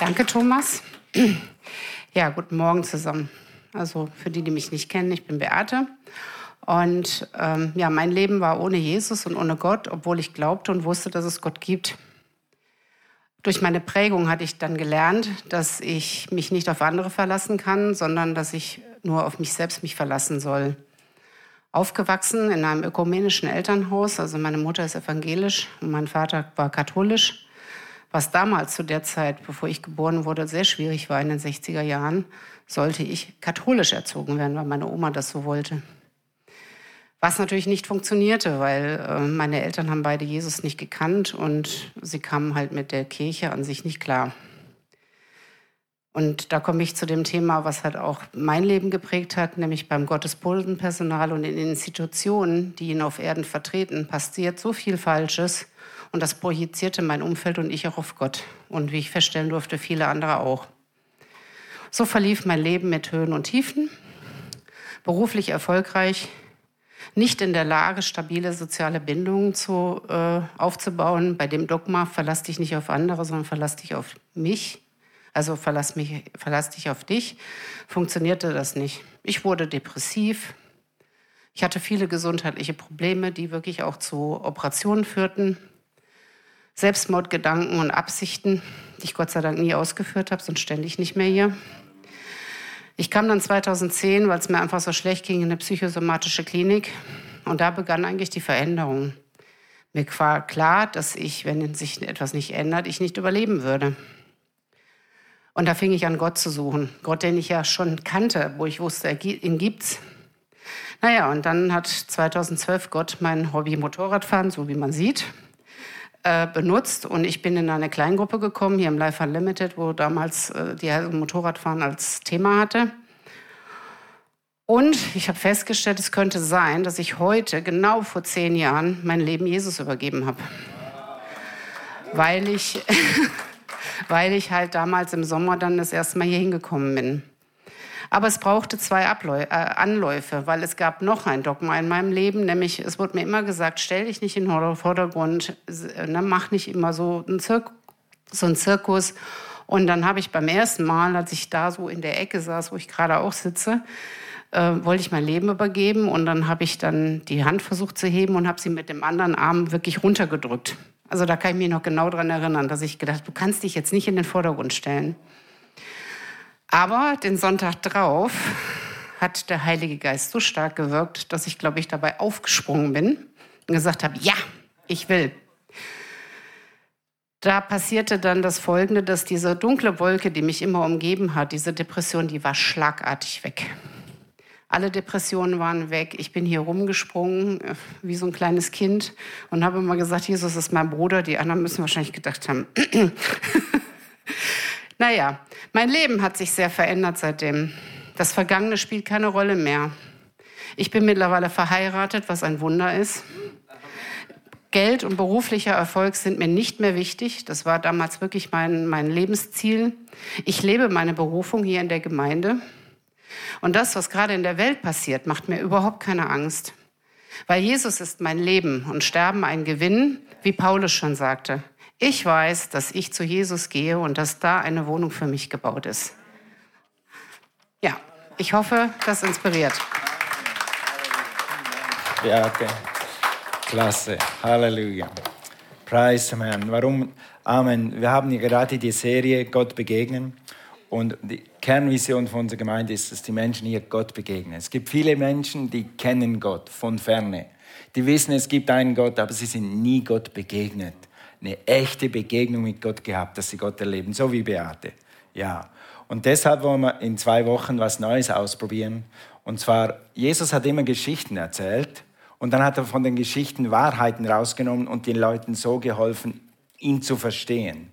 Danke, Thomas. Ja, guten Morgen zusammen. Also für die, die mich nicht kennen, ich bin Beate. Und ähm, ja, mein Leben war ohne Jesus und ohne Gott, obwohl ich glaubte und wusste, dass es Gott gibt. Durch meine Prägung hatte ich dann gelernt, dass ich mich nicht auf andere verlassen kann, sondern dass ich nur auf mich selbst mich verlassen soll. Aufgewachsen in einem ökumenischen Elternhaus, also meine Mutter ist evangelisch und mein Vater war katholisch, was damals zu der Zeit, bevor ich geboren wurde, sehr schwierig war in den 60er Jahren, sollte ich katholisch erzogen werden, weil meine Oma das so wollte. Was natürlich nicht funktionierte, weil äh, meine Eltern haben beide Jesus nicht gekannt und sie kamen halt mit der Kirche an sich nicht klar. Und da komme ich zu dem Thema, was halt auch mein Leben geprägt hat, nämlich beim Gottesbodenpersonal und in Institutionen, die ihn auf Erden vertreten, passiert so viel Falsches. Und das projizierte mein Umfeld und ich auch auf Gott. Und wie ich feststellen durfte, viele andere auch. So verlief mein Leben mit Höhen und Tiefen, beruflich erfolgreich, nicht in der Lage, stabile soziale Bindungen zu, äh, aufzubauen. Bei dem Dogma verlass dich nicht auf andere, sondern verlass dich auf mich. Also verlass, mich, verlass dich auf dich. Funktionierte das nicht. Ich wurde depressiv. Ich hatte viele gesundheitliche Probleme, die wirklich auch zu Operationen führten. Selbstmordgedanken und Absichten, die ich Gott sei Dank nie ausgeführt habe, sonst ständig nicht mehr hier. Ich kam dann 2010, weil es mir einfach so schlecht ging, in eine psychosomatische Klinik. Und da begann eigentlich die Veränderung. Mir war klar, dass ich, wenn sich etwas nicht ändert, ich nicht überleben würde. Und da fing ich an, Gott zu suchen. Gott, den ich ja schon kannte, wo ich wusste, ihn gibt's. Naja, und dann hat 2012 Gott mein Hobby Motorradfahren, so wie man sieht, äh, benutzt und ich bin in eine Kleingruppe gekommen, hier im Life Unlimited, wo damals äh, die Motorradfahren als Thema hatte. Und ich habe festgestellt, es könnte sein, dass ich heute, genau vor zehn Jahren, mein Leben Jesus übergeben habe. Weil ich, weil ich halt damals im Sommer dann das erste Mal hier hingekommen bin. Aber es brauchte zwei Abläu äh, Anläufe, weil es gab noch ein Dogma in meinem Leben, nämlich es wurde mir immer gesagt, stell dich nicht in den Vordergrund, ne, mach nicht immer so einen, Zirk so einen Zirkus. Und dann habe ich beim ersten Mal, als ich da so in der Ecke saß, wo ich gerade auch sitze, äh, wollte ich mein Leben übergeben und dann habe ich dann die Hand versucht zu heben und habe sie mit dem anderen Arm wirklich runtergedrückt. Also da kann ich mich noch genau daran erinnern, dass ich gedacht, du kannst dich jetzt nicht in den Vordergrund stellen. Aber den Sonntag drauf hat der Heilige Geist so stark gewirkt, dass ich, glaube ich, dabei aufgesprungen bin und gesagt habe, ja, ich will. Da passierte dann das Folgende, dass diese dunkle Wolke, die mich immer umgeben hat, diese Depression, die war schlagartig weg. Alle Depressionen waren weg. Ich bin hier rumgesprungen äh, wie so ein kleines Kind und habe immer gesagt, Jesus ist mein Bruder. Die anderen müssen wahrscheinlich gedacht haben, Naja, mein Leben hat sich sehr verändert seitdem. Das Vergangene spielt keine Rolle mehr. Ich bin mittlerweile verheiratet, was ein Wunder ist. Geld und beruflicher Erfolg sind mir nicht mehr wichtig. Das war damals wirklich mein, mein Lebensziel. Ich lebe meine Berufung hier in der Gemeinde. Und das, was gerade in der Welt passiert, macht mir überhaupt keine Angst. Weil Jesus ist mein Leben und Sterben ein Gewinn, wie Paulus schon sagte. Ich weiß, dass ich zu Jesus gehe und dass da eine Wohnung für mich gebaut ist. Ja, ich hoffe, das inspiriert. Ja, okay. Klasse. Halleluja. Preis dem Herrn. Warum? Amen. Wir haben gerade die Serie Gott begegnen. Und die Kernvision von unserer Gemeinde ist, dass die Menschen hier Gott begegnen. Es gibt viele Menschen, die kennen Gott von ferne. Die wissen, es gibt einen Gott, aber sie sind nie Gott begegnet eine echte Begegnung mit Gott gehabt, dass sie Gott erleben, so wie Beate. Ja. Und deshalb wollen wir in zwei Wochen was Neues ausprobieren. Und zwar, Jesus hat immer Geschichten erzählt und dann hat er von den Geschichten Wahrheiten rausgenommen und den Leuten so geholfen, ihn zu verstehen.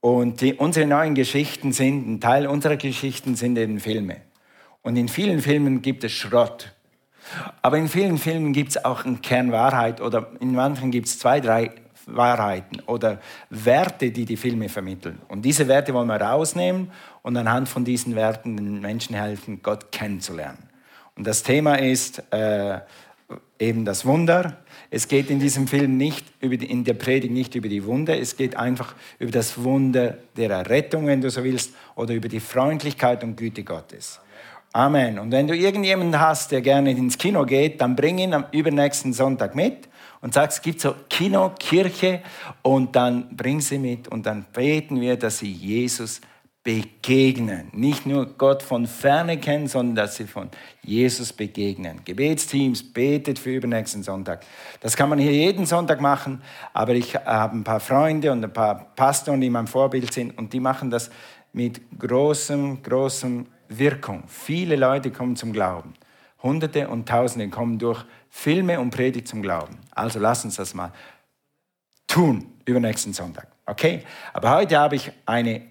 Und die, unsere neuen Geschichten sind, ein Teil unserer Geschichten sind eben Filme. Und in vielen Filmen gibt es Schrott. Aber in vielen Filmen gibt es auch eine Kernwahrheit oder in manchen gibt es zwei, drei Wahrheiten oder Werte, die die Filme vermitteln. Und diese Werte wollen wir rausnehmen und anhand von diesen Werten den Menschen helfen, Gott kennenzulernen. Und das Thema ist, äh, eben das Wunder. Es geht in diesem Film nicht über die, in der Predigt nicht über die Wunder, es geht einfach über das Wunder der Errettung, wenn du so willst, oder über die Freundlichkeit und Güte Gottes. Amen. Und wenn du irgendjemanden hast, der gerne ins Kino geht, dann bring ihn am übernächsten Sonntag mit und sag, es gibt so Kino, Kirche und dann bring sie mit und dann beten wir, dass sie Jesus begegnen. Nicht nur Gott von ferne kennen, sondern dass sie von Jesus begegnen. Gebetsteams betet für übernächsten Sonntag. Das kann man hier jeden Sonntag machen, aber ich habe ein paar Freunde und ein paar Pastoren, die mein Vorbild sind und die machen das mit großem, großem Wirkung. Viele Leute kommen zum Glauben. Hunderte und Tausende kommen durch Filme und Predigt zum Glauben. Also lass uns das mal tun übernächsten Sonntag. Okay? Aber heute habe ich eine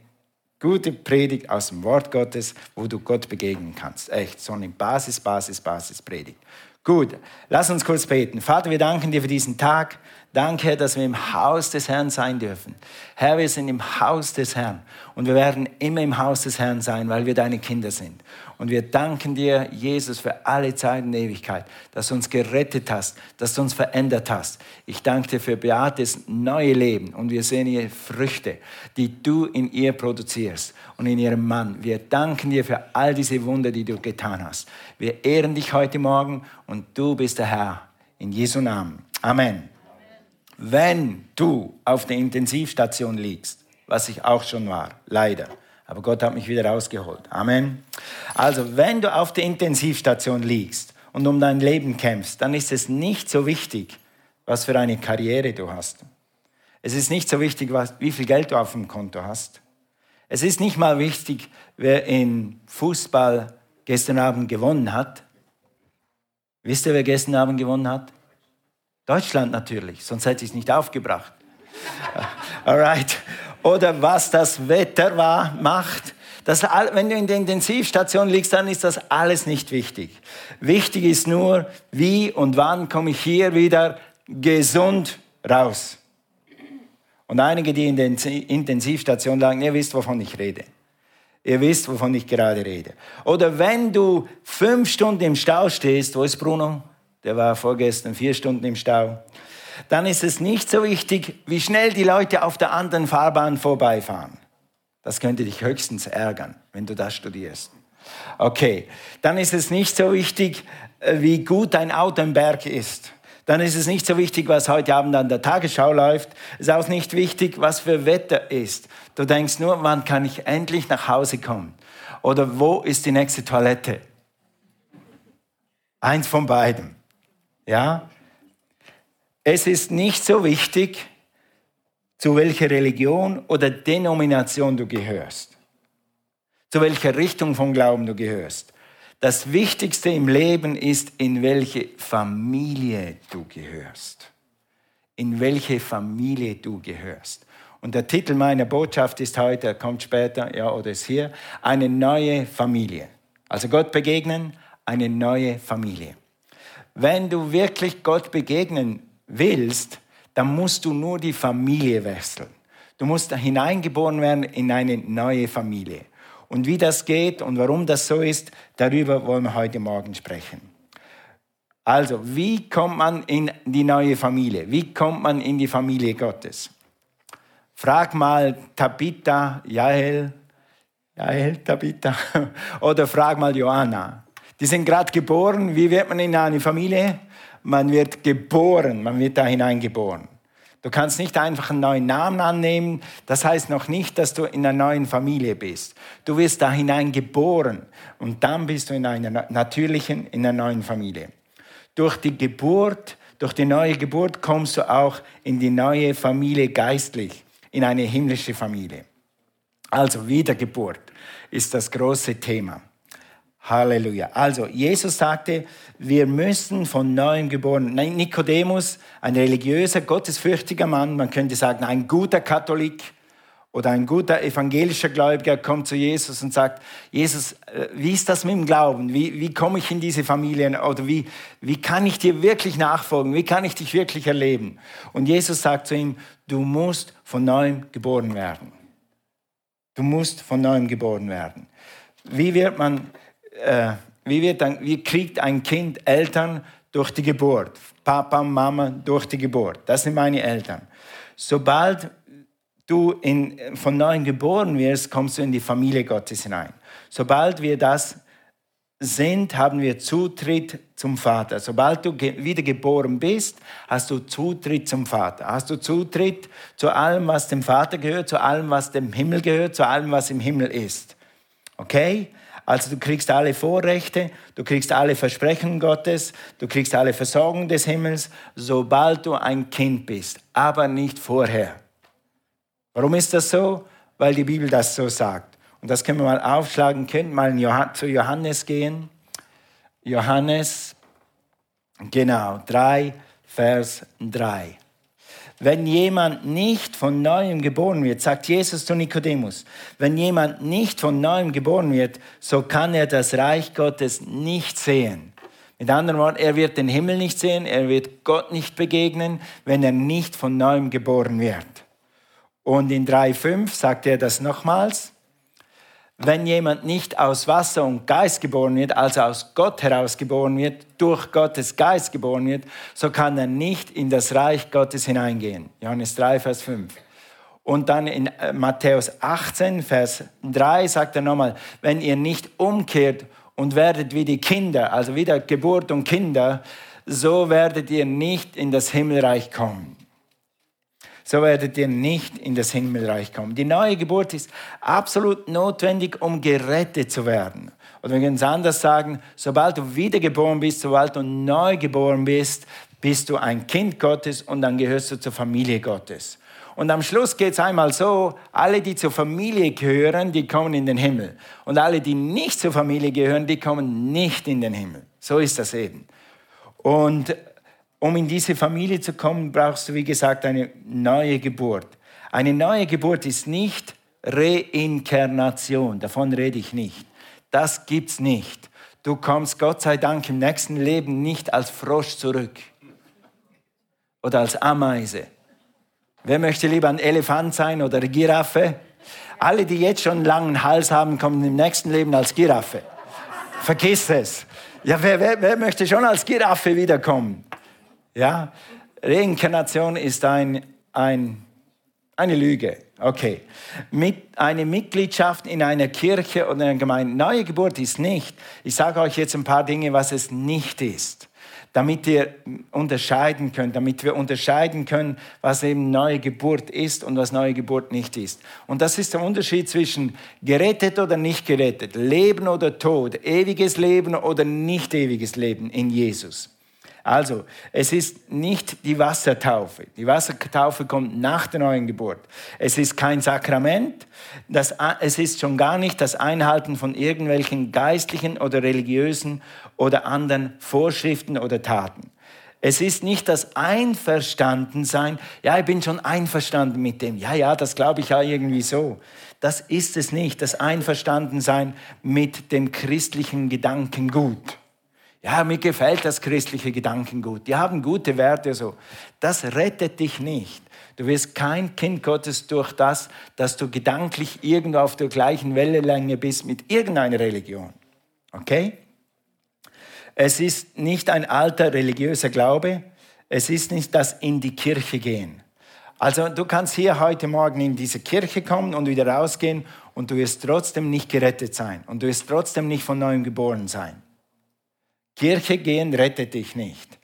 gute Predigt aus dem Wort Gottes, wo du Gott begegnen kannst. Echt, so eine Basis, Basis, Basis Predigt. Gut, lass uns kurz beten. Vater, wir danken dir für diesen Tag. Danke, dass wir im Haus des Herrn sein dürfen. Herr, wir sind im Haus des Herrn und wir werden immer im Haus des Herrn sein, weil wir deine Kinder sind. Und wir danken dir, Jesus, für alle Zeit und Ewigkeit, dass du uns gerettet hast, dass du uns verändert hast. Ich danke dir für Beates neue Leben und wir sehen hier Früchte, die du in ihr produzierst und in ihrem Mann. Wir danken dir für all diese Wunder, die du getan hast. Wir ehren dich heute Morgen und du bist der Herr. In Jesu Namen. Amen. Wenn du auf der Intensivstation liegst, was ich auch schon war, leider, aber Gott hat mich wieder rausgeholt. Amen. Also, wenn du auf der Intensivstation liegst und um dein Leben kämpfst, dann ist es nicht so wichtig, was für eine Karriere du hast. Es ist nicht so wichtig, was, wie viel Geld du auf dem Konto hast. Es ist nicht mal wichtig, wer in Fußball gestern Abend gewonnen hat. Wisst ihr, wer gestern Abend gewonnen hat? Deutschland natürlich, sonst hätte ich es nicht aufgebracht. Alright oder was das Wetter war, macht. Das, wenn du in der Intensivstation liegst, dann ist das alles nicht wichtig. Wichtig ist nur, wie und wann komme ich hier wieder gesund raus. Und einige, die in der Intensivstation lagen, ihr wisst, wovon ich rede. Ihr wisst, wovon ich gerade rede. Oder wenn du fünf Stunden im Stau stehst, wo ist Bruno? Der war vorgestern vier Stunden im Stau dann ist es nicht so wichtig, wie schnell die Leute auf der anderen Fahrbahn vorbeifahren. Das könnte dich höchstens ärgern, wenn du das studierst. Okay, dann ist es nicht so wichtig, äh, wie gut dein Auto im Berg ist. Dann ist es nicht so wichtig, was heute Abend an der Tagesschau läuft. Es ist auch nicht wichtig, was für Wetter ist. Du denkst nur, wann kann ich endlich nach Hause kommen? Oder wo ist die nächste Toilette? Eins von beiden. Ja? Es ist nicht so wichtig, zu welcher Religion oder Denomination du gehörst, zu welcher Richtung von Glauben du gehörst. Das Wichtigste im Leben ist, in welche Familie du gehörst. In welche Familie du gehörst. Und der Titel meiner Botschaft ist heute, er kommt später, ja, oder ist hier, eine neue Familie. Also Gott begegnen, eine neue Familie. Wenn du wirklich Gott begegnen willst, dann musst du nur die Familie wechseln. Du musst hineingeboren werden in eine neue Familie. Und wie das geht und warum das so ist, darüber wollen wir heute Morgen sprechen. Also, wie kommt man in die neue Familie? Wie kommt man in die Familie Gottes? Frag mal Tabitha, Jael, Jael, Tabitha, oder frag mal Johanna. Die sind gerade geboren. Wie wird man in eine Familie? Man wird geboren, man wird da hineingeboren. Du kannst nicht einfach einen neuen Namen annehmen. Das heißt noch nicht, dass du in einer neuen Familie bist. Du wirst da hineingeboren und dann bist du in einer natürlichen, in einer neuen Familie. Durch die Geburt, durch die neue Geburt kommst du auch in die neue Familie geistlich, in eine himmlische Familie. Also Wiedergeburt ist das große Thema. Halleluja. Also, Jesus sagte, wir müssen von neuem geboren. Nikodemus, ein religiöser, gottesfürchtiger Mann, man könnte sagen, ein guter Katholik oder ein guter evangelischer Gläubiger kommt zu Jesus und sagt, Jesus, äh, wie ist das mit dem Glauben? Wie, wie komme ich in diese Familien? Oder wie, wie kann ich dir wirklich nachfolgen? Wie kann ich dich wirklich erleben? Und Jesus sagt zu ihm, du musst von neuem geboren werden. Du musst von neuem geboren werden. Wie wird man äh, wie, wird ein, wie kriegt ein Kind Eltern durch die Geburt. Papa Mama durch die Geburt. Das sind meine Eltern. Sobald du in, von neuem geboren wirst, kommst du in die Familie Gottes hinein. Sobald wir das sind, haben wir Zutritt zum Vater. Sobald du wiedergeboren bist, hast du Zutritt zum Vater. Hast du Zutritt zu allem, was dem Vater gehört, zu allem, was dem Himmel gehört, zu allem, was im Himmel ist. Okay? Also du kriegst alle Vorrechte, du kriegst alle Versprechen Gottes, du kriegst alle Versorgung des Himmels, sobald du ein Kind bist, aber nicht vorher. Warum ist das so? Weil die Bibel das so sagt. Und das können wir mal aufschlagen, könnt mal zu Johannes gehen. Johannes, genau, 3, Vers 3. Wenn jemand nicht von neuem geboren wird, sagt Jesus zu Nikodemus, wenn jemand nicht von neuem geboren wird, so kann er das Reich Gottes nicht sehen. Mit anderen Worten, er wird den Himmel nicht sehen, er wird Gott nicht begegnen, wenn er nicht von neuem geboren wird. Und in 3.5 sagt er das nochmals. Wenn jemand nicht aus Wasser und Geist geboren wird, also aus Gott heraus geboren wird, durch Gottes Geist geboren wird, so kann er nicht in das Reich Gottes hineingehen. Johannes 3, Vers 5. Und dann in äh, Matthäus 18, Vers 3 sagt er nochmal, wenn ihr nicht umkehrt und werdet wie die Kinder, also wie der Geburt und Kinder, so werdet ihr nicht in das Himmelreich kommen so werdet ihr nicht in das Himmelreich kommen. Die neue Geburt ist absolut notwendig, um gerettet zu werden. Oder wir können es anders sagen, sobald du wiedergeboren bist, sobald du neu geboren bist, bist du ein Kind Gottes und dann gehörst du zur Familie Gottes. Und am Schluss geht es einmal so, alle, die zur Familie gehören, die kommen in den Himmel. Und alle, die nicht zur Familie gehören, die kommen nicht in den Himmel. So ist das eben. Und um in diese Familie zu kommen, brauchst du, wie gesagt, eine neue Geburt. Eine neue Geburt ist nicht Reinkarnation, davon rede ich nicht. Das gibt's nicht. Du kommst Gott sei Dank im nächsten Leben nicht als Frosch zurück oder als Ameise. Wer möchte lieber ein Elefant sein oder eine Giraffe? Alle, die jetzt schon einen langen Hals haben, kommen im nächsten Leben als Giraffe. Vergiss es. Ja, wer, wer, wer möchte schon als Giraffe wiederkommen? Ja, Reinkarnation ist ein, ein, eine Lüge. Okay. Mit, eine Mitgliedschaft in einer Kirche oder einer Gemeinde. Neue Geburt ist nicht. Ich sage euch jetzt ein paar Dinge, was es nicht ist. Damit ihr unterscheiden könnt, damit wir unterscheiden können, was eben neue Geburt ist und was neue Geburt nicht ist. Und das ist der Unterschied zwischen gerettet oder nicht gerettet, Leben oder Tod, ewiges Leben oder nicht ewiges Leben in Jesus. Also, es ist nicht die Wassertaufe. Die Wassertaufe kommt nach der neuen Geburt. Es ist kein Sakrament. Das, es ist schon gar nicht das Einhalten von irgendwelchen geistlichen oder religiösen oder anderen Vorschriften oder Taten. Es ist nicht das Einverstandensein. Ja, ich bin schon einverstanden mit dem. Ja, ja, das glaube ich ja irgendwie so. Das ist es nicht, das Einverstandensein mit dem christlichen Gedankengut ja, mir gefällt das christliche Gedankengut, die haben gute Werte so. Das rettet dich nicht. Du wirst kein Kind Gottes durch das, dass du gedanklich irgendwo auf der gleichen Wellenlänge bist mit irgendeiner Religion. Okay? Es ist nicht ein alter religiöser Glaube, es ist nicht das in die Kirche gehen. Also du kannst hier heute Morgen in diese Kirche kommen und wieder rausgehen und du wirst trotzdem nicht gerettet sein und du wirst trotzdem nicht von neuem geboren sein. Kirche gehen rettet dich nicht.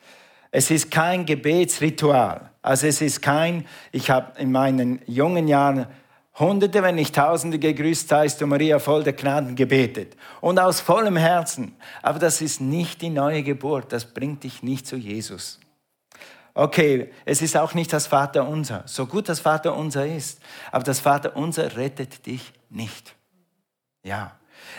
Es ist kein Gebetsritual. Also es ist kein, ich habe in meinen jungen Jahren Hunderte, wenn nicht Tausende gegrüßt, seist du Maria voll der Gnaden gebetet. Und aus vollem Herzen. Aber das ist nicht die neue Geburt. Das bringt dich nicht zu Jesus. Okay, es ist auch nicht das Vaterunser. So gut das Vaterunser ist. Aber das Vaterunser rettet dich nicht. Ja.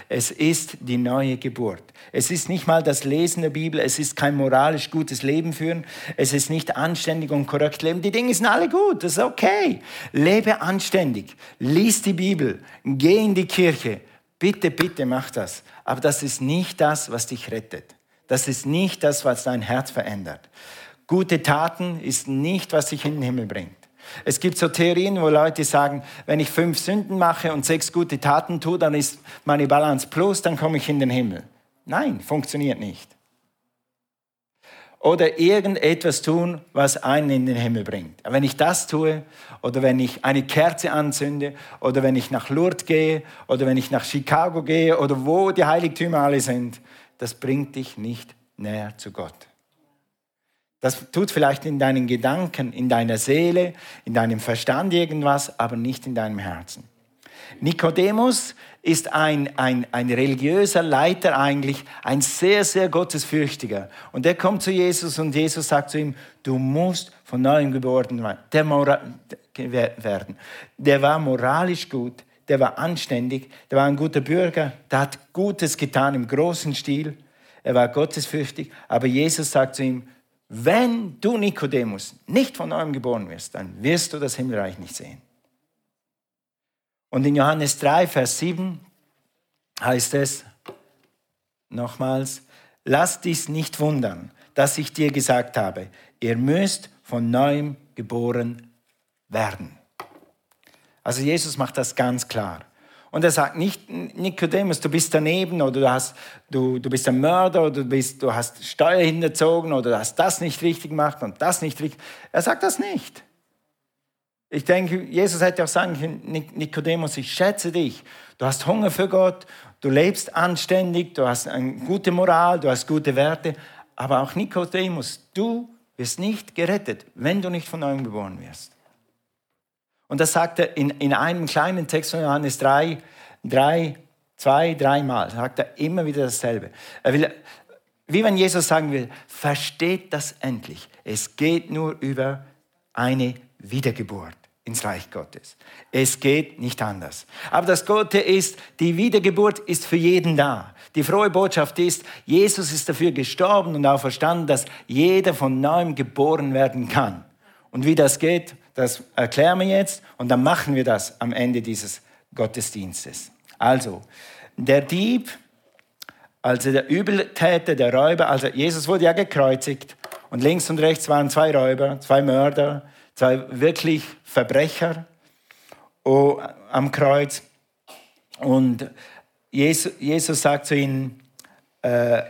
Es ist die neue Geburt. Es ist nicht mal das Lesen der Bibel, es ist kein moralisch gutes Leben führen, es ist nicht anständig und korrekt leben. Die Dinge sind alle gut, das ist okay. Lebe anständig, lies die Bibel, geh in die Kirche. Bitte, bitte mach das. Aber das ist nicht das, was dich rettet. Das ist nicht das, was dein Herz verändert. Gute Taten ist nicht, was dich in den Himmel bringt. Es gibt so Theorien, wo Leute sagen, wenn ich fünf Sünden mache und sechs gute Taten tue, dann ist meine Balance plus, dann komme ich in den Himmel. Nein, funktioniert nicht. oder irgendetwas tun, was einen in den Himmel bringt. Wenn ich das tue oder wenn ich eine Kerze anzünde oder wenn ich nach Lourdes gehe oder wenn ich nach Chicago gehe oder wo die Heiligtümer alle sind, das bringt dich nicht näher zu Gott. Das tut vielleicht in deinen Gedanken, in deiner Seele, in deinem Verstand irgendwas, aber nicht in deinem Herzen. Nikodemus ist ein, ein, ein religiöser Leiter eigentlich, ein sehr, sehr gottesfürchtiger. Und der kommt zu Jesus und Jesus sagt zu ihm, du musst von neuem geboren werden. Der war moralisch gut, der war anständig, der war ein guter Bürger, der hat Gutes getan im großen Stil, er war gottesfürchtig, aber Jesus sagt zu ihm, wenn du Nikodemus nicht von neuem geboren wirst, dann wirst du das Himmelreich nicht sehen. Und in Johannes 3, Vers 7 heißt es nochmals, lass dies nicht wundern, dass ich dir gesagt habe, ihr müsst von neuem geboren werden. Also Jesus macht das ganz klar. Und er sagt nicht, Nikodemus, du bist daneben oder du, hast, du, du bist ein Mörder oder du, bist, du hast Steuer hinterzogen oder du hast das nicht richtig gemacht und das nicht richtig. Er sagt das nicht. Ich denke, Jesus hätte auch sagen können, Nikodemus, ich schätze dich. Du hast Hunger für Gott, du lebst anständig, du hast eine gute Moral, du hast gute Werte. Aber auch Nikodemus, du wirst nicht gerettet, wenn du nicht von neuem geboren wirst. Und das sagt er in, in einem kleinen Text von Johannes 3, 3 zwei, dreimal, sagt er immer wieder dasselbe. Er will, wie wenn Jesus sagen will, versteht das endlich. Es geht nur über eine Wiedergeburt ins Reich Gottes. Es geht nicht anders. Aber das Gute ist, die Wiedergeburt ist für jeden da. Die frohe Botschaft ist, Jesus ist dafür gestorben und auch verstanden, dass jeder von neuem geboren werden kann. Und wie das geht, das erklären wir jetzt und dann machen wir das am Ende dieses Gottesdienstes. Also, der Dieb, also der Übeltäter, der Räuber, also Jesus wurde ja gekreuzigt und links und rechts waren zwei Räuber, zwei Mörder, zwei wirklich Verbrecher oh, am Kreuz. Und Jesus, Jesus sagt zu ihnen, äh,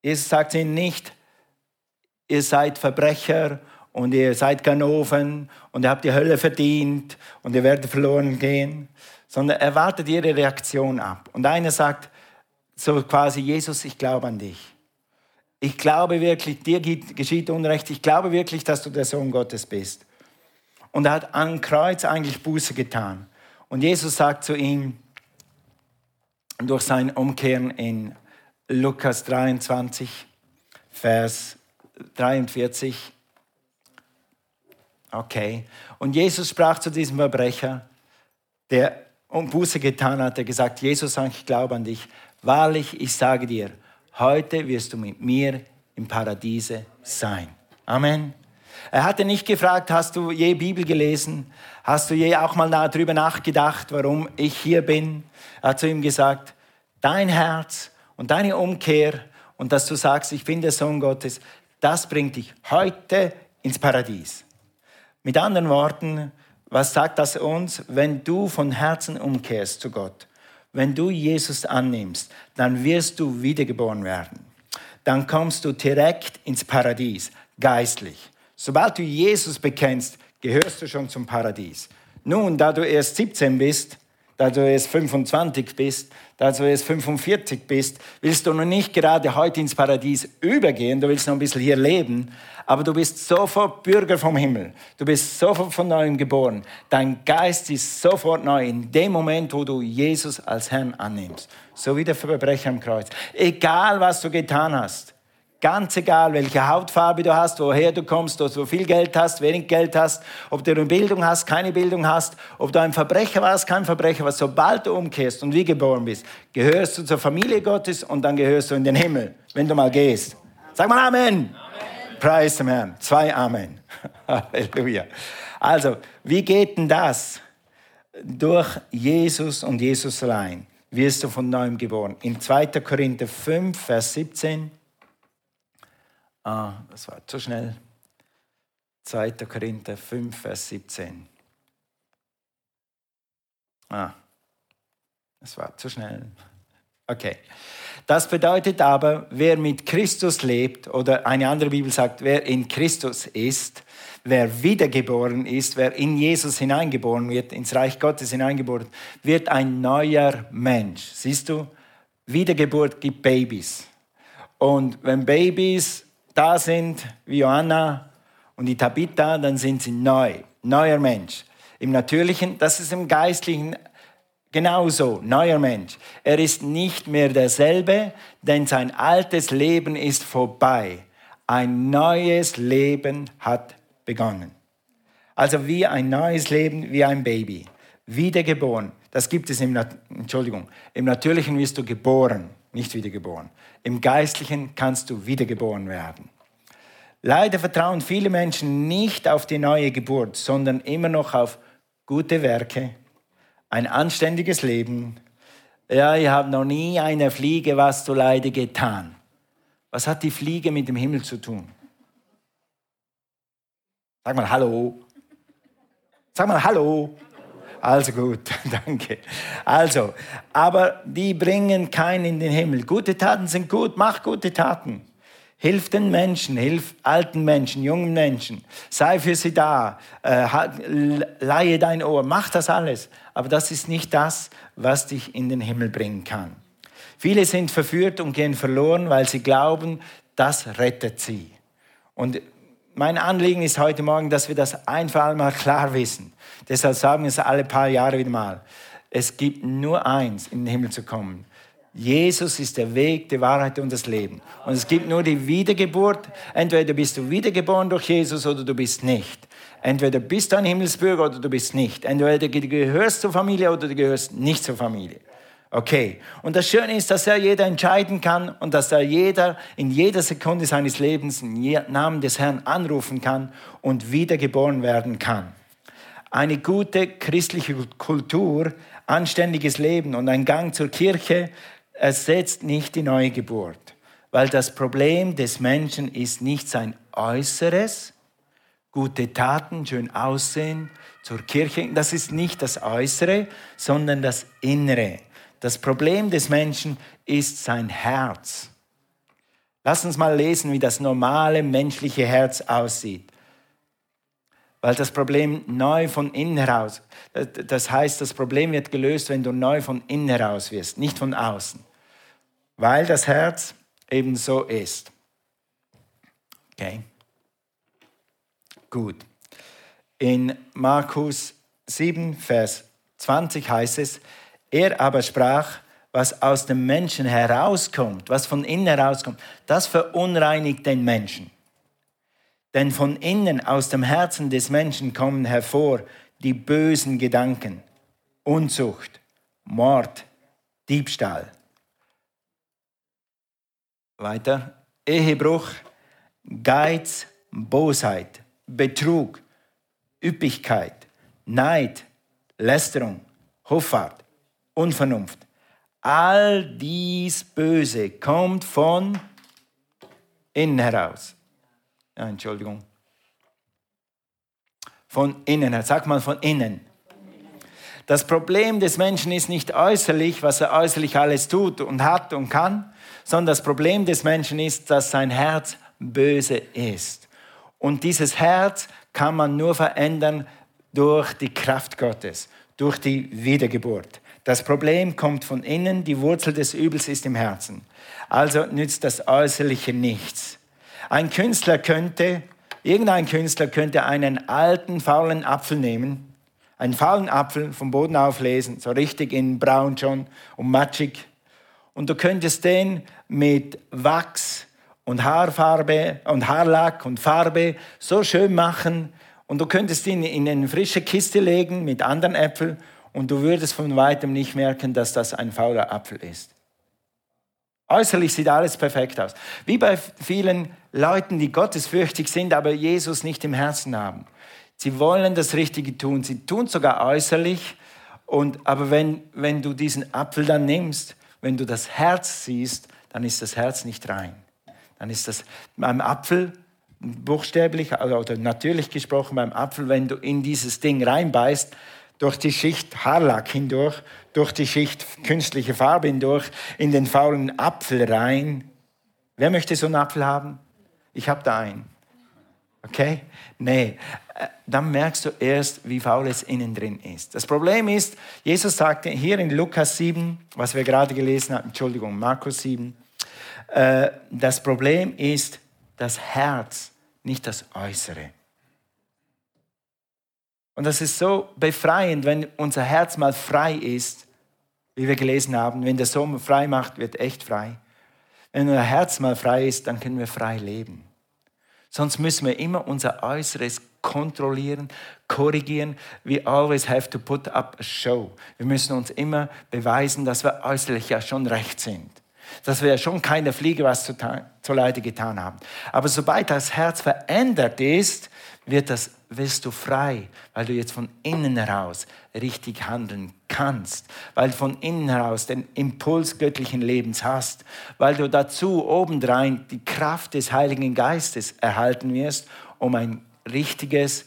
Jesus sagt ihnen nicht, ihr seid Verbrecher und ihr seid Ganoven und ihr habt die Hölle verdient und ihr werdet verloren gehen, sondern er wartet ihre Reaktion ab. Und einer sagt so quasi, Jesus, ich glaube an dich ich glaube wirklich, dir geschieht Unrecht, ich glaube wirklich, dass du der Sohn Gottes bist. Und er hat am Kreuz eigentlich Buße getan. Und Jesus sagt zu ihm, durch sein Umkehren in Lukas 23, Vers 43, okay. Und Jesus sprach zu diesem Verbrecher, der Buße getan hat, er gesagt, Jesus, ich glaube an dich. Wahrlich, ich sage dir, heute wirst du mit mir im Paradiese sein. Amen. Er hatte nicht gefragt, hast du je Bibel gelesen? Hast du je auch mal darüber nachgedacht, warum ich hier bin? Er hat zu ihm gesagt, dein Herz und deine Umkehr und dass du sagst, ich bin der Sohn Gottes, das bringt dich heute ins Paradies. Mit anderen Worten, was sagt das uns? Wenn du von Herzen umkehrst zu Gott, wenn du Jesus annimmst, dann wirst du wiedergeboren werden. Dann kommst du direkt ins Paradies, geistlich. Sobald du Jesus bekennst, gehörst du schon zum Paradies. Nun, da du erst 17 bist, da du erst 25 bist, da du erst 45 bist, willst du noch nicht gerade heute ins Paradies übergehen, du willst noch ein bisschen hier leben, aber du bist sofort Bürger vom Himmel. Du bist sofort von neuem geboren. Dein Geist ist sofort neu in dem Moment, wo du Jesus als Herrn annimmst. So wie der Verbrecher am Kreuz. Egal, was du getan hast. Ganz egal, welche Hautfarbe du hast, woher du kommst, ob du viel Geld hast, wenig Geld hast, ob du eine Bildung hast, keine Bildung hast, ob du ein Verbrecher warst, kein Verbrecher warst, sobald du umkehrst und wie geboren bist, gehörst du zur Familie Gottes und dann gehörst du in den Himmel, wenn du mal gehst. Sag mal Amen. Amen. Preis dem Herrn. Zwei Amen. Halleluja. Also, wie geht denn das? Durch Jesus und Jesus allein wirst du von neuem geboren. In 2. Korinther 5, Vers 17 Ah, das war zu schnell. 2. Korinther 5, Vers 17. Ah, das war zu schnell. Okay. Das bedeutet aber, wer mit Christus lebt, oder eine andere Bibel sagt, wer in Christus ist, wer wiedergeboren ist, wer in Jesus hineingeboren wird, ins Reich Gottes hineingeboren, wird ein neuer Mensch. Siehst du, Wiedergeburt gibt Babys. Und wenn Babys da sind, wie Johanna und die Tabitha, dann sind sie neu, neuer Mensch. Im Natürlichen, das ist im Geistlichen genauso, neuer Mensch. Er ist nicht mehr derselbe, denn sein altes Leben ist vorbei. Ein neues Leben hat begonnen. Also wie ein neues Leben, wie ein Baby. Wiedergeboren. Das gibt es im, Entschuldigung, im Natürlichen wirst du geboren, nicht wiedergeboren. Im Geistlichen kannst du wiedergeboren werden. Leider vertrauen viele Menschen nicht auf die neue Geburt, sondern immer noch auf gute Werke, ein anständiges Leben. Ja, ich habe noch nie einer Fliege was zu Leide getan. Was hat die Fliege mit dem Himmel zu tun? Sag mal Hallo. Sag mal Hallo. Also gut, danke. Also, aber die bringen keinen in den Himmel. Gute Taten sind gut, mach gute Taten. Hilf den Menschen, hilf alten Menschen, jungen Menschen. Sei für sie da. Äh, leihe dein Ohr. Mach das alles. Aber das ist nicht das, was dich in den Himmel bringen kann. Viele sind verführt und gehen verloren, weil sie glauben, das rettet sie. Und mein Anliegen ist heute Morgen, dass wir das einfach mal klar wissen. Deshalb sagen wir es alle paar Jahre wieder mal. Es gibt nur eins, in den Himmel zu kommen. Jesus ist der Weg, die Wahrheit und das Leben. Und es gibt nur die Wiedergeburt. Entweder bist du wiedergeboren durch Jesus oder du bist nicht. Entweder bist du ein Himmelsbürger oder du bist nicht. Entweder du gehörst zur Familie oder du gehörst nicht zur Familie. Okay. Und das Schöne ist, dass ja jeder entscheiden kann und dass da jeder in jeder Sekunde seines Lebens im Namen des Herrn anrufen kann und wiedergeboren werden kann. Eine gute christliche Kultur, anständiges Leben und ein Gang zur Kirche ersetzt nicht die neue Geburt, weil das Problem des Menschen ist nicht sein Äußeres, gute Taten, schön aussehen, zur Kirche, das ist nicht das Äußere, sondern das Innere. Das Problem des Menschen ist sein Herz. Lass uns mal lesen, wie das normale menschliche Herz aussieht. Weil das Problem neu von innen heraus, das heißt, das Problem wird gelöst, wenn du neu von innen heraus wirst, nicht von außen. Weil das Herz eben so ist. Okay. Gut. In Markus 7, Vers 20 heißt es, er aber sprach, was aus dem Menschen herauskommt, was von innen herauskommt, das verunreinigt den Menschen. Denn von innen, aus dem Herzen des Menschen kommen hervor die bösen Gedanken, Unzucht, Mord, Diebstahl. Weiter, Ehebruch, Geiz, Bosheit, Betrug, Üppigkeit, Neid, Lästerung, Hoffart, Unvernunft. All dies Böse kommt von innen heraus. Ja, Entschuldigung. Von innen, sag mal von innen. Das Problem des Menschen ist nicht äußerlich, was er äußerlich alles tut und hat und kann, sondern das Problem des Menschen ist, dass sein Herz böse ist. Und dieses Herz kann man nur verändern durch die Kraft Gottes, durch die Wiedergeburt. Das Problem kommt von innen, die Wurzel des Übels ist im Herzen. Also nützt das Äußerliche nichts. Ein Künstler könnte, irgendein Künstler könnte einen alten, faulen Apfel nehmen, einen faulen Apfel vom Boden auflesen, so richtig in braun schon und matschig. Und du könntest den mit Wachs und Haarfarbe und Haarlack und Farbe so schön machen und du könntest ihn in eine frische Kiste legen mit anderen Äpfeln und du würdest von weitem nicht merken, dass das ein fauler Apfel ist. Äußerlich sieht alles perfekt aus. Wie bei vielen Leuten, die gottesfürchtig sind, aber Jesus nicht im Herzen haben. Sie wollen das Richtige tun. Sie tun sogar äußerlich. Und, aber wenn, wenn du diesen Apfel dann nimmst, wenn du das Herz siehst, dann ist das Herz nicht rein. Dann ist das beim Apfel buchstäblich oder natürlich gesprochen beim Apfel, wenn du in dieses Ding reinbeißt, durch die Schicht Haarlack hindurch, durch die Schicht künstliche Farbe hindurch, in den faulen Apfel rein. Wer möchte so einen Apfel haben? Ich habe da einen. Okay? Nee, äh, dann merkst du erst, wie faul es innen drin ist. Das Problem ist, Jesus sagte hier in Lukas 7, was wir gerade gelesen haben, Entschuldigung, Markus 7, äh, das Problem ist das Herz, nicht das Äußere. Und das ist so befreiend, wenn unser Herz mal frei ist, wie wir gelesen haben. Wenn der Sohn frei macht, wird echt frei. Wenn unser Herz mal frei ist, dann können wir frei leben. Sonst müssen wir immer unser Äußeres kontrollieren, korrigieren. We always have to put up a show. Wir müssen uns immer beweisen, dass wir äußerlich ja schon recht sind. Dass wir ja schon keine Fliege was zu, zu Leide getan haben. Aber sobald das Herz verändert ist, wird das, wirst du frei, weil du jetzt von innen heraus richtig handeln kannst, weil du von innen heraus den Impuls göttlichen Lebens hast, weil du dazu obendrein die Kraft des Heiligen Geistes erhalten wirst, um ein richtiges,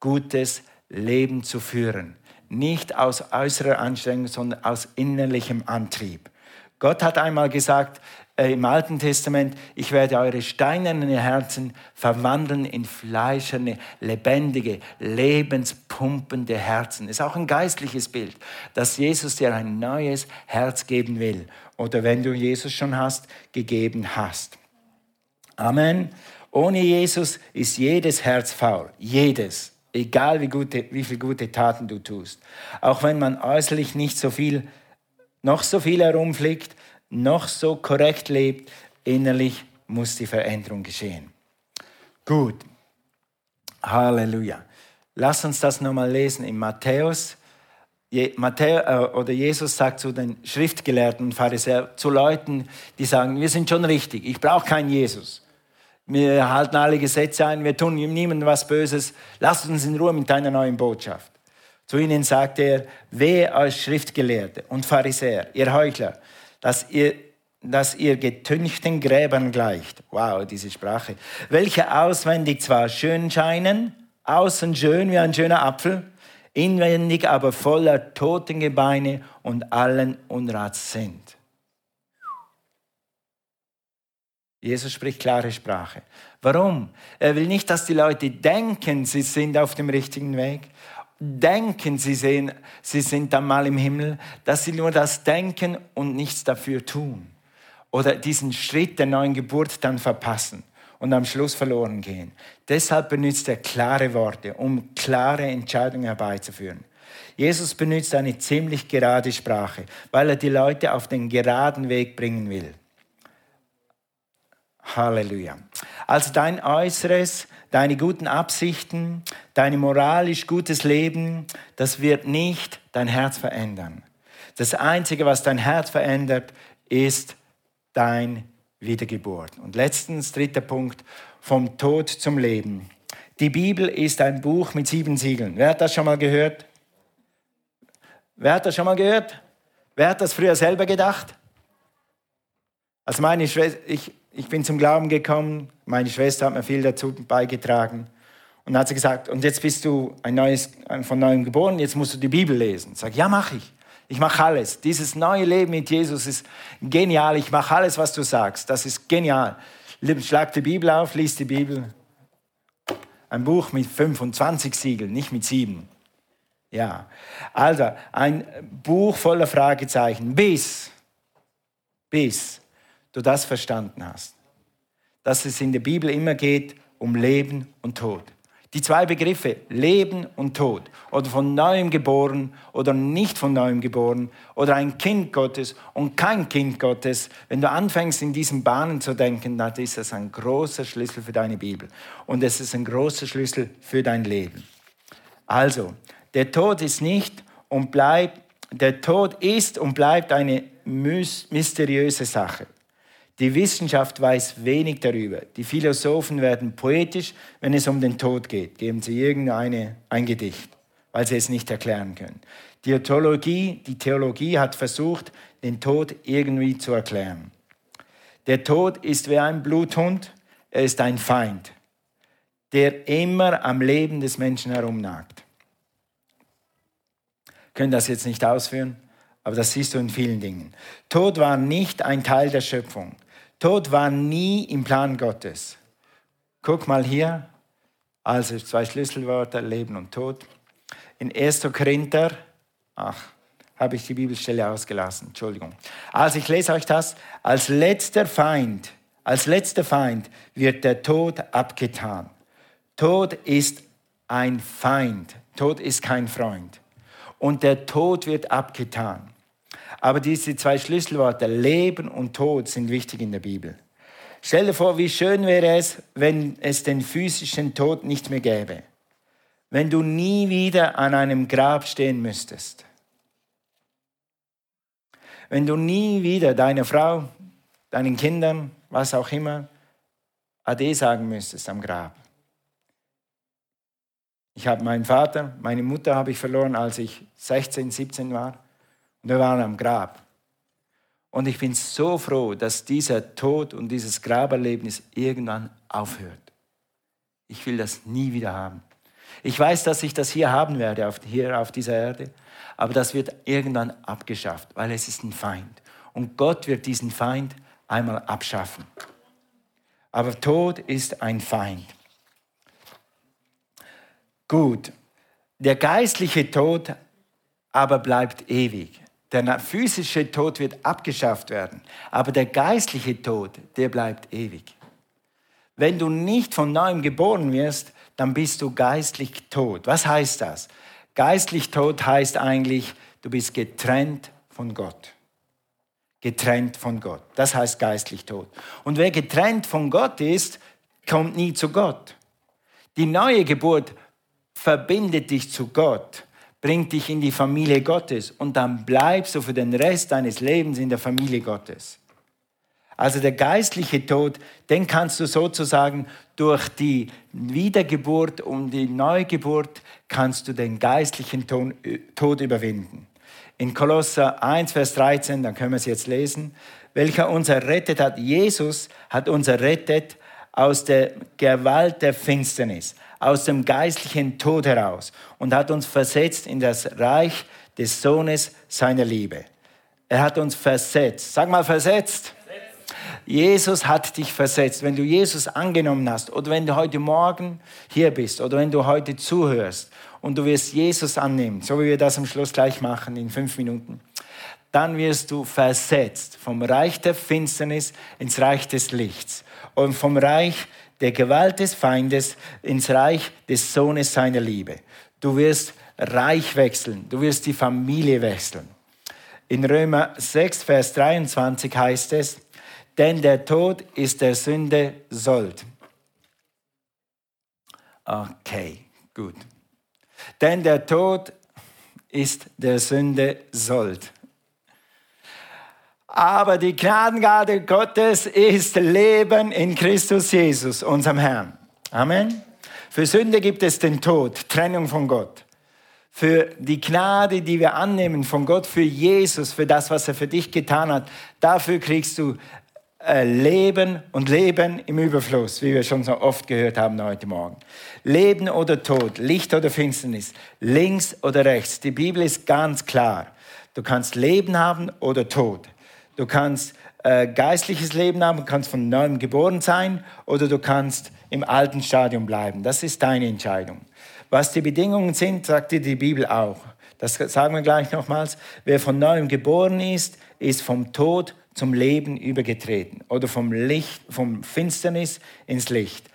gutes Leben zu führen. Nicht aus äußerer Anstrengung, sondern aus innerlichem Antrieb. Gott hat einmal gesagt, äh, im Alten Testament, ich werde eure steinernen Herzen verwandeln in fleischerne, lebendige, lebenspumpende Herzen. Ist auch ein geistliches Bild, dass Jesus dir ein neues Herz geben will. Oder wenn du Jesus schon hast, gegeben hast. Amen. Ohne Jesus ist jedes Herz faul. Jedes. Egal wie, gute, wie viele gute Taten du tust. Auch wenn man äußerlich nicht so viel, noch so viel herumfliegt, noch so korrekt lebt, innerlich muss die Veränderung geschehen. Gut. Halleluja. Lass uns das nochmal lesen in Matthäus. Matthäus äh, oder Jesus sagt zu den Schriftgelehrten Pharisäern, zu Leuten, die sagen, wir sind schon richtig, ich brauche keinen Jesus. Wir halten alle Gesetze ein, wir tun niemandem was Böses. Lass uns in Ruhe mit deiner neuen Botschaft. Zu ihnen sagt er, wehe euch Schriftgelehrte und Pharisäer, ihr Heuchler, dass ihr, dass ihr getünchten Gräbern gleicht. Wow, diese Sprache. Welche auswendig zwar schön scheinen, außen schön wie ein schöner Apfel, inwendig aber voller Totengebeine und allen Unrats sind. Jesus spricht klare Sprache. Warum? Er will nicht, dass die Leute denken, sie sind auf dem richtigen Weg, denken, sie, sehen, sie sind dann mal im Himmel, dass sie nur das denken und nichts dafür tun. Oder diesen Schritt der neuen Geburt dann verpassen und am Schluss verloren gehen. Deshalb benutzt er klare Worte, um klare Entscheidungen herbeizuführen. Jesus benutzt eine ziemlich gerade Sprache, weil er die Leute auf den geraden Weg bringen will. Halleluja. Also dein Äußeres deine guten Absichten, dein moralisch gutes Leben, das wird nicht dein Herz verändern. Das Einzige, was dein Herz verändert, ist dein Wiedergeburt. Und letztens, dritter Punkt, vom Tod zum Leben. Die Bibel ist ein Buch mit sieben Siegeln. Wer hat das schon mal gehört? Wer hat das schon mal gehört? Wer hat das früher selber gedacht? Also meine Schwester, ich, ich bin zum Glauben gekommen, meine Schwester hat mir viel dazu beigetragen. Und dann hat sie gesagt, und jetzt bist du ein neues, von neuem geboren, jetzt musst du die Bibel lesen. Ich sage, ja, mache ich. Ich mache alles. Dieses neue Leben mit Jesus ist genial. Ich mache alles, was du sagst. Das ist genial. Schlag die Bibel auf, lies die Bibel. Ein Buch mit 25 Siegeln, nicht mit sieben. Ja, also ein Buch voller Fragezeichen, bis, bis du das verstanden hast, dass es in der Bibel immer geht um Leben und Tod. Die zwei Begriffe Leben und Tod oder von neuem geboren oder nicht von neuem geboren oder ein Kind Gottes und kein Kind Gottes, wenn du anfängst in diesen Bahnen zu denken, dann ist das ein großer Schlüssel für deine Bibel und es ist ein großer Schlüssel für dein Leben. Also, der Tod ist nicht und bleibt, der Tod ist und bleibt eine mysteriöse Sache. Die Wissenschaft weiß wenig darüber. Die Philosophen werden poetisch, wenn es um den Tod geht. Geben sie irgendeine ein Gedicht, weil sie es nicht erklären können. Die Theologie, die Theologie hat versucht, den Tod irgendwie zu erklären. Der Tod ist wie ein Bluthund, er ist ein Feind, der immer am Leben des Menschen herumnagt. können das jetzt nicht ausführen, aber das siehst du in vielen Dingen. Tod war nicht ein Teil der Schöpfung. Tod war nie im Plan Gottes. Guck mal hier, also zwei Schlüsselwörter, Leben und Tod. In 1. Korinther, ach, habe ich die Bibelstelle ausgelassen, Entschuldigung. Also ich lese euch das, als letzter Feind, als letzter Feind wird der Tod abgetan. Tod ist ein Feind, Tod ist kein Freund. Und der Tod wird abgetan. Aber diese zwei Schlüsselworte, Leben und Tod, sind wichtig in der Bibel. Stell dir vor, wie schön wäre es, wenn es den physischen Tod nicht mehr gäbe. Wenn du nie wieder an einem Grab stehen müsstest. Wenn du nie wieder deiner Frau, deinen Kindern, was auch immer, Ade sagen müsstest am Grab. Ich habe meinen Vater, meine Mutter habe ich verloren, als ich 16, 17 war. Wir waren am Grab. Und ich bin so froh, dass dieser Tod und dieses Graberlebnis irgendwann aufhört. Ich will das nie wieder haben. Ich weiß, dass ich das hier haben werde, auf, hier auf dieser Erde, aber das wird irgendwann abgeschafft, weil es ist ein Feind. Und Gott wird diesen Feind einmal abschaffen. Aber Tod ist ein Feind. Gut, der geistliche Tod aber bleibt ewig. Der physische Tod wird abgeschafft werden, aber der geistliche Tod, der bleibt ewig. Wenn du nicht von neuem geboren wirst, dann bist du geistlich tot. Was heißt das? Geistlich tot heißt eigentlich, du bist getrennt von Gott. Getrennt von Gott. Das heißt geistlich tot. Und wer getrennt von Gott ist, kommt nie zu Gott. Die neue Geburt verbindet dich zu Gott bringt dich in die Familie Gottes und dann bleibst du für den Rest deines Lebens in der Familie Gottes. Also der geistliche Tod, den kannst du sozusagen durch die Wiedergeburt und die Neugeburt kannst du den geistlichen Tod überwinden. In Kolosser 1, Vers 13, dann können wir es jetzt lesen, welcher uns errettet hat. Jesus hat uns errettet aus der Gewalt der Finsternis aus dem geistlichen Tod heraus und hat uns versetzt in das Reich des Sohnes seiner Liebe. Er hat uns versetzt. Sag mal versetzt. Jesus hat dich versetzt. Wenn du Jesus angenommen hast oder wenn du heute Morgen hier bist oder wenn du heute zuhörst und du wirst Jesus annehmen, so wie wir das am Schluss gleich machen in fünf Minuten, dann wirst du versetzt vom Reich der Finsternis ins Reich des Lichts und vom Reich der Gewalt des Feindes ins Reich des Sohnes seiner Liebe. Du wirst Reich wechseln, du wirst die Familie wechseln. In Römer 6, Vers 23 heißt es, denn der Tod ist der Sünde Sold. Okay, gut. Denn der Tod ist der Sünde Sold. Aber die Gnadengabe Gottes ist Leben in Christus Jesus, unserem Herrn. Amen. Für Sünde gibt es den Tod, Trennung von Gott. Für die Gnade, die wir annehmen von Gott, für Jesus, für das, was er für dich getan hat, dafür kriegst du äh, Leben und Leben im Überfluss, wie wir schon so oft gehört haben heute Morgen. Leben oder Tod, Licht oder Finsternis, links oder rechts. Die Bibel ist ganz klar. Du kannst Leben haben oder Tod. Du kannst äh, geistliches Leben haben, du kannst von neuem geboren sein oder du kannst im alten Stadium bleiben. Das ist deine Entscheidung. Was die Bedingungen sind, sagt dir die Bibel auch. Das sagen wir gleich nochmals. Wer von neuem geboren ist, ist vom Tod zum Leben übergetreten oder vom Licht, vom Finsternis ins Licht.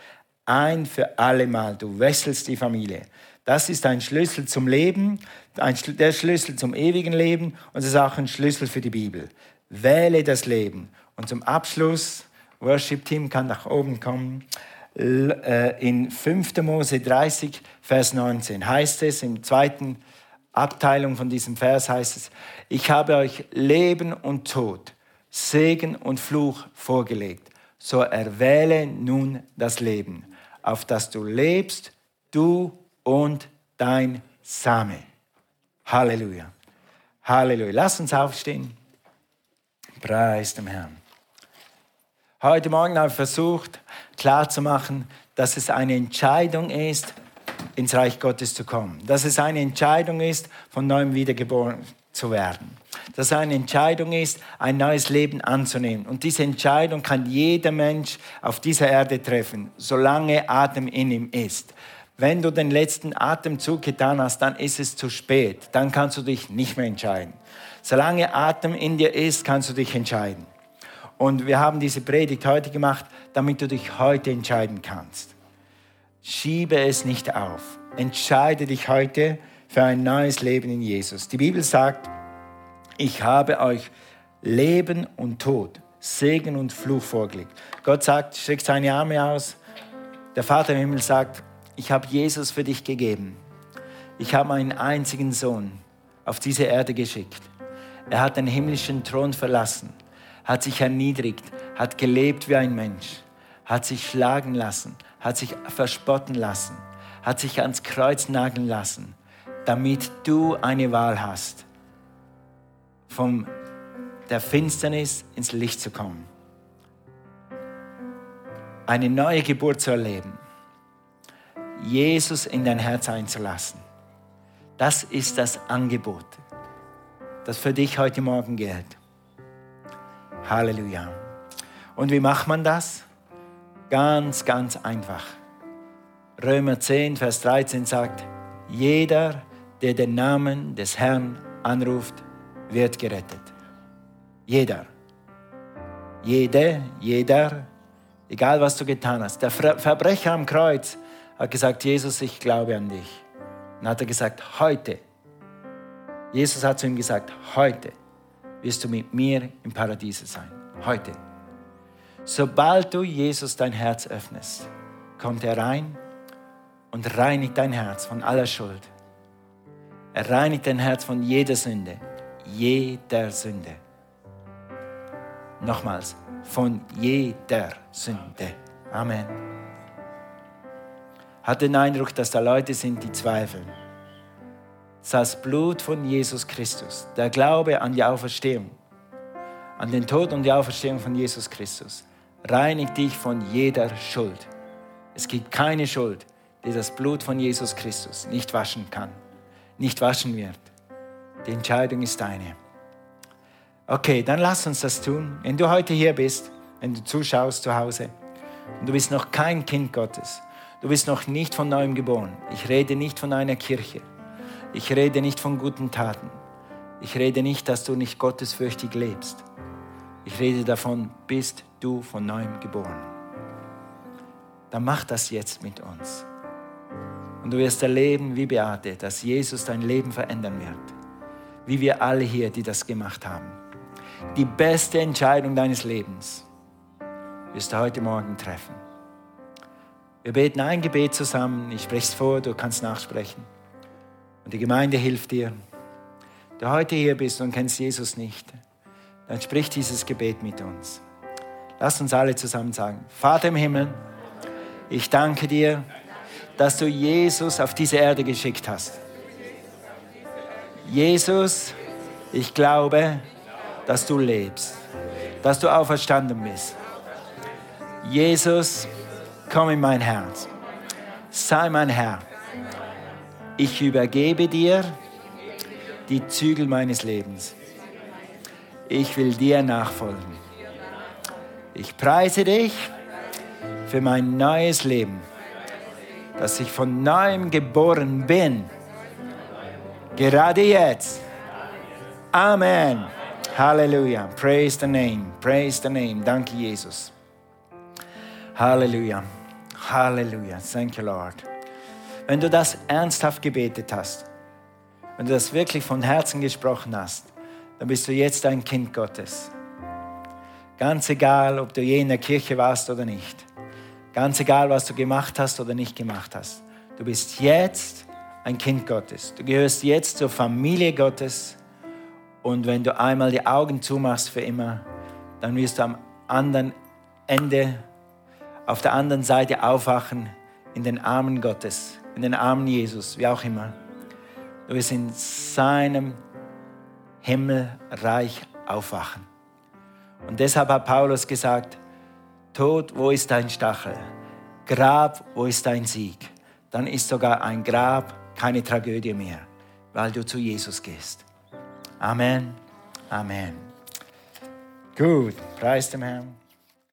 Ein für alle Mal. Du wechselst die Familie. Das ist ein Schlüssel zum Leben, ein, der Schlüssel zum ewigen Leben und es ist auch ein Schlüssel für die Bibel. Wähle das Leben. Und zum Abschluss, Worship Team kann nach oben kommen. Äh, in 5. Mose 30, Vers 19 heißt es, im zweiten Abteilung von diesem Vers heißt es, ich habe euch Leben und Tod, Segen und Fluch vorgelegt. So erwähle nun das Leben, auf das du lebst, du und dein Same. Halleluja. Halleluja. Lass uns aufstehen. Preis dem Herrn. Heute Morgen habe ich versucht klarzumachen, dass es eine Entscheidung ist, ins Reich Gottes zu kommen. Dass es eine Entscheidung ist, von neuem wiedergeboren zu werden. Dass es eine Entscheidung ist, ein neues Leben anzunehmen. Und diese Entscheidung kann jeder Mensch auf dieser Erde treffen, solange Atem in ihm ist. Wenn du den letzten Atemzug getan hast, dann ist es zu spät. Dann kannst du dich nicht mehr entscheiden. Solange Atem in dir ist, kannst du dich entscheiden. Und wir haben diese Predigt heute gemacht, damit du dich heute entscheiden kannst. Schiebe es nicht auf. Entscheide dich heute für ein neues Leben in Jesus. Die Bibel sagt, ich habe euch Leben und Tod, Segen und Fluch vorgelegt. Gott sagt, streckt seine Arme aus. Der Vater im Himmel sagt, ich habe Jesus für dich gegeben. Ich habe meinen einzigen Sohn auf diese Erde geschickt. Er hat den himmlischen Thron verlassen, hat sich erniedrigt, hat gelebt wie ein Mensch, hat sich schlagen lassen, hat sich verspotten lassen, hat sich ans Kreuz nageln lassen, damit du eine Wahl hast, von der Finsternis ins Licht zu kommen, eine neue Geburt zu erleben, Jesus in dein Herz einzulassen. Das ist das Angebot, das für dich heute Morgen gilt. Halleluja. Und wie macht man das? Ganz, ganz einfach. Römer 10, Vers 13 sagt, jeder, der den Namen des Herrn anruft, wird gerettet. Jeder. Jede, jeder, egal was du getan hast. Der Verbrecher am Kreuz hat gesagt, Jesus, ich glaube an dich. Und hat er gesagt, heute. Jesus hat zu ihm gesagt, heute wirst du mit mir im Paradiese sein. Heute. Sobald du Jesus dein Herz öffnest, kommt er rein und reinigt dein Herz von aller Schuld. Er reinigt dein Herz von jeder Sünde. Jeder Sünde. Nochmals, von jeder Sünde. Amen. Hat den Eindruck, dass da Leute sind, die zweifeln. Das Blut von Jesus Christus, der Glaube an die Auferstehung, an den Tod und die Auferstehung von Jesus Christus, reinigt dich von jeder Schuld. Es gibt keine Schuld, die das Blut von Jesus Christus nicht waschen kann, nicht waschen wird. Die Entscheidung ist deine. Okay, dann lass uns das tun. Wenn du heute hier bist, wenn du zuschaust zu Hause und du bist noch kein Kind Gottes, du bist noch nicht von neuem geboren. Ich rede nicht von einer Kirche. Ich rede nicht von guten Taten. Ich rede nicht, dass du nicht gottesfürchtig lebst. Ich rede davon, bist du von neuem geboren. Dann mach das jetzt mit uns. Und du wirst erleben, wie Beate, dass Jesus dein Leben verändern wird. Wie wir alle hier, die das gemacht haben. Die beste Entscheidung deines Lebens wirst du heute Morgen treffen. Wir beten ein Gebet zusammen. Ich spreche es vor, du kannst nachsprechen. Und die Gemeinde hilft dir. Du heute hier bist und kennst Jesus nicht, dann sprich dieses Gebet mit uns. Lass uns alle zusammen sagen, Vater im Himmel, ich danke dir, dass du Jesus auf diese Erde geschickt hast. Jesus, ich glaube, dass du lebst, dass du auferstanden bist. Jesus, komm in mein Herz. Sei mein Herr. Ich übergebe dir die Zügel meines Lebens. Ich will dir nachfolgen. Ich preise dich für mein neues Leben, dass ich von neuem geboren bin. Gerade jetzt. Amen. Halleluja. Praise the name. Praise the name. Danke, Jesus. Halleluja. Halleluja. Thank you, Lord. Wenn du das ernsthaft gebetet hast, wenn du das wirklich von Herzen gesprochen hast, dann bist du jetzt ein Kind Gottes. Ganz egal, ob du je in der Kirche warst oder nicht. Ganz egal, was du gemacht hast oder nicht gemacht hast. Du bist jetzt ein Kind Gottes. Du gehörst jetzt zur Familie Gottes. Und wenn du einmal die Augen zumachst für immer, dann wirst du am anderen Ende, auf der anderen Seite aufwachen in den Armen Gottes, in den Armen Jesus, wie auch immer. Du wirst in seinem Himmelreich aufwachen. Und deshalb hat Paulus gesagt, Tod, wo ist dein Stachel? Grab, wo ist dein Sieg? dann ist sogar ein Grab keine Tragödie mehr, weil du zu Jesus gehst. Amen. Amen. Gut, preis dem Herrn.